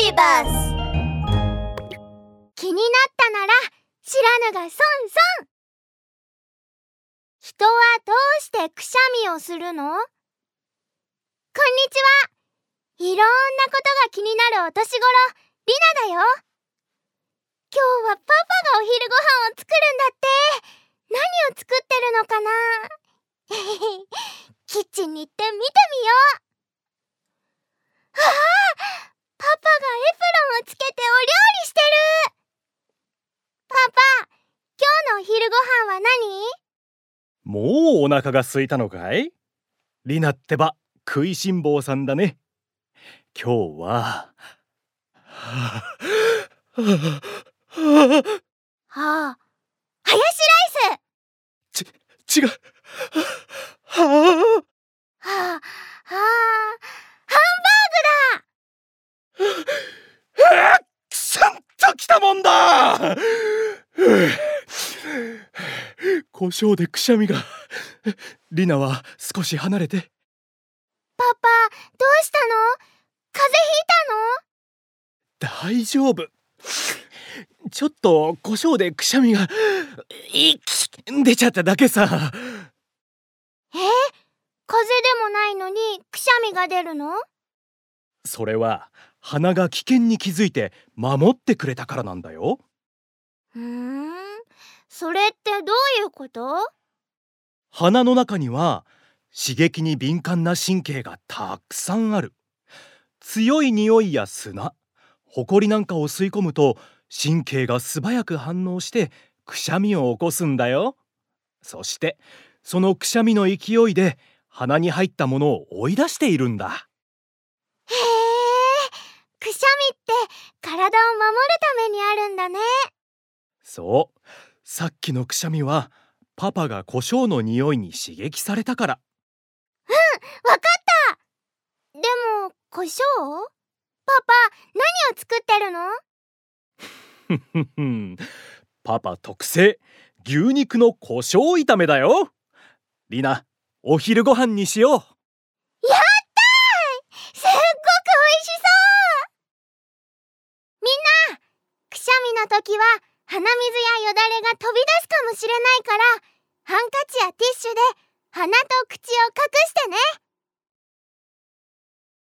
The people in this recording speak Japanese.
ビバス気になったなら知らぬが損損人はどうしてくしゃみをするの？こんにちは。いろんなことが気になるお年頃りなだよ。今日はパパがお昼ご飯を作るんだって。何を作ってるのかな？キッチンに行って見てみようああパパがエプロンをつけてお料理してるパパ今日のお昼ご飯は何？もうお腹が空いたのかい？リナってば食いしん坊さんだね。今日は。はあはあはあハヤシライス違うはあはあはあハくさんときたもんだ胡椒でくしゃみが。リナは少し離れて。パパどうしたの？風邪ひい大丈夫。ちょっと胡椒でくしゃみが。出ちゃっただけさ。たのえ？風邪でもないのにくしゃみが出るの？それは鼻が危険に気づいて守ってくれたからなんだよ。ふーん。それってどうこと？鼻の中には刺激に敏感な神経がたくさんある。強い匂いや砂ほこりなんかを吸い込むと神経が素早く反応してくしゃみを起こすんだよ。そしてそのくしゃみの勢いで鼻に入ったものを追い出しているんだ。へえくしゃみって体を守るためにあるんだね。そうさっきのくしゃみはパパが胡椒の匂いに刺激されたから。わかった。でも胡椒？パパ何を作ってるの？パパ特製牛肉の胡椒炒めだよ。リナお昼ご飯にしよう。やったー！すっごく美味しそう！みんなくしゃみの時は鼻水やよだれが飛び出すかもしれないからハンカチやティッシュで鼻と口を隠してね。